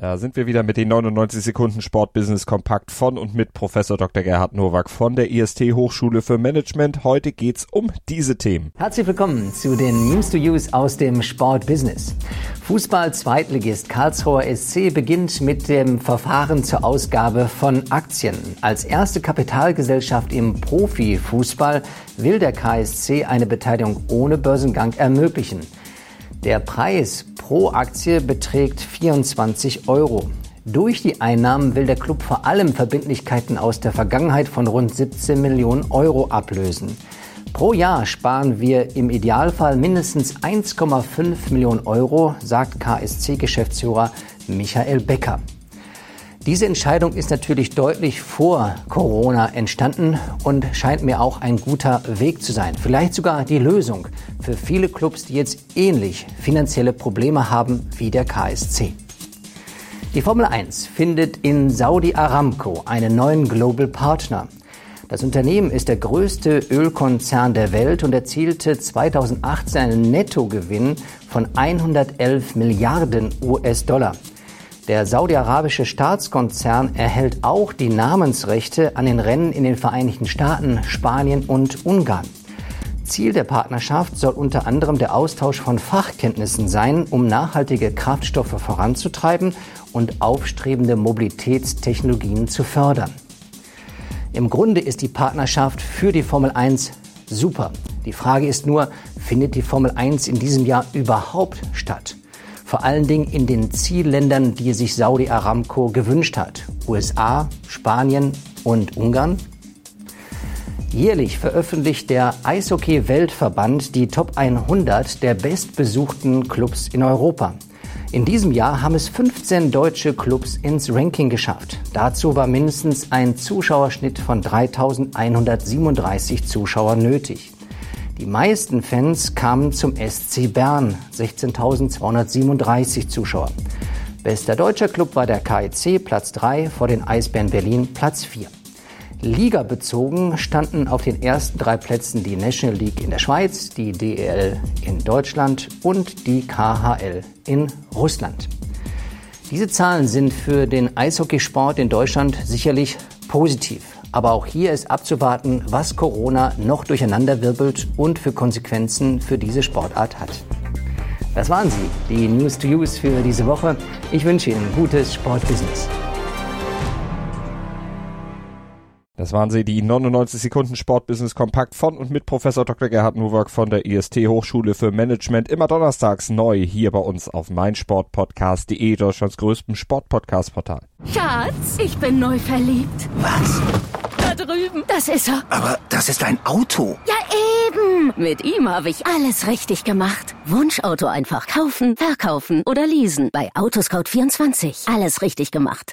Da sind wir wieder mit den 99 Sekunden Sportbusiness Kompakt von und mit Professor Dr. Gerhard Nowak von der IST Hochschule für Management. Heute geht's um diese Themen. Herzlich willkommen zu den News to Use aus dem Sportbusiness. Fußball-Zweitligist Karlsruher SC beginnt mit dem Verfahren zur Ausgabe von Aktien. Als erste Kapitalgesellschaft im Profifußball will der KSC eine Beteiligung ohne Börsengang ermöglichen. Der Preis pro Aktie beträgt 24 Euro. Durch die Einnahmen will der Club vor allem Verbindlichkeiten aus der Vergangenheit von rund 17 Millionen Euro ablösen. Pro Jahr sparen wir im Idealfall mindestens 1,5 Millionen Euro, sagt KSC-Geschäftsführer Michael Becker. Diese Entscheidung ist natürlich deutlich vor Corona entstanden und scheint mir auch ein guter Weg zu sein. Vielleicht sogar die Lösung für viele Clubs, die jetzt ähnlich finanzielle Probleme haben wie der KSC. Die Formel 1 findet in Saudi Aramco einen neuen Global Partner. Das Unternehmen ist der größte Ölkonzern der Welt und erzielte 2018 einen Nettogewinn von 111 Milliarden US-Dollar. Der saudi-arabische Staatskonzern erhält auch die Namensrechte an den Rennen in den Vereinigten Staaten, Spanien und Ungarn. Ziel der Partnerschaft soll unter anderem der Austausch von Fachkenntnissen sein, um nachhaltige Kraftstoffe voranzutreiben und aufstrebende Mobilitätstechnologien zu fördern. Im Grunde ist die Partnerschaft für die Formel 1 super. Die Frage ist nur, findet die Formel 1 in diesem Jahr überhaupt statt? vor allen Dingen in den Zielländern, die sich Saudi Aramco gewünscht hat. USA, Spanien und Ungarn. Jährlich veröffentlicht der Eishockey-Weltverband die Top 100 der bestbesuchten Clubs in Europa. In diesem Jahr haben es 15 deutsche Clubs ins Ranking geschafft. Dazu war mindestens ein Zuschauerschnitt von 3137 Zuschauern nötig. Die meisten Fans kamen zum SC Bern, 16.237 Zuschauer. Bester deutscher Club war der KEC, Platz 3, vor den Eisbären Berlin, Platz 4. Liga bezogen standen auf den ersten drei Plätzen die National League in der Schweiz, die DEL in Deutschland und die KHL in Russland. Diese Zahlen sind für den Eishockeysport in Deutschland sicherlich positiv. Aber auch hier ist abzuwarten, was Corona noch durcheinanderwirbelt und für Konsequenzen für diese Sportart hat. Das waren sie, die News to Use für diese Woche. Ich wünsche Ihnen gutes Sportbusiness. Das waren sie, die 99 Sekunden Sportbusiness Kompakt von und mit Professor Dr. Gerhard Nowak von der IST Hochschule für Management. Immer donnerstags neu hier bei uns auf meinsportpodcast.de, Deutschlands größtem Sportpodcast-Portal. Schatz, ich bin neu verliebt. Was? Da drüben. Das ist er. Aber das ist ein Auto. Ja, eben. Mit ihm habe ich alles richtig gemacht. Wunschauto einfach kaufen, verkaufen oder leasen. Bei Autoscout24. Alles richtig gemacht.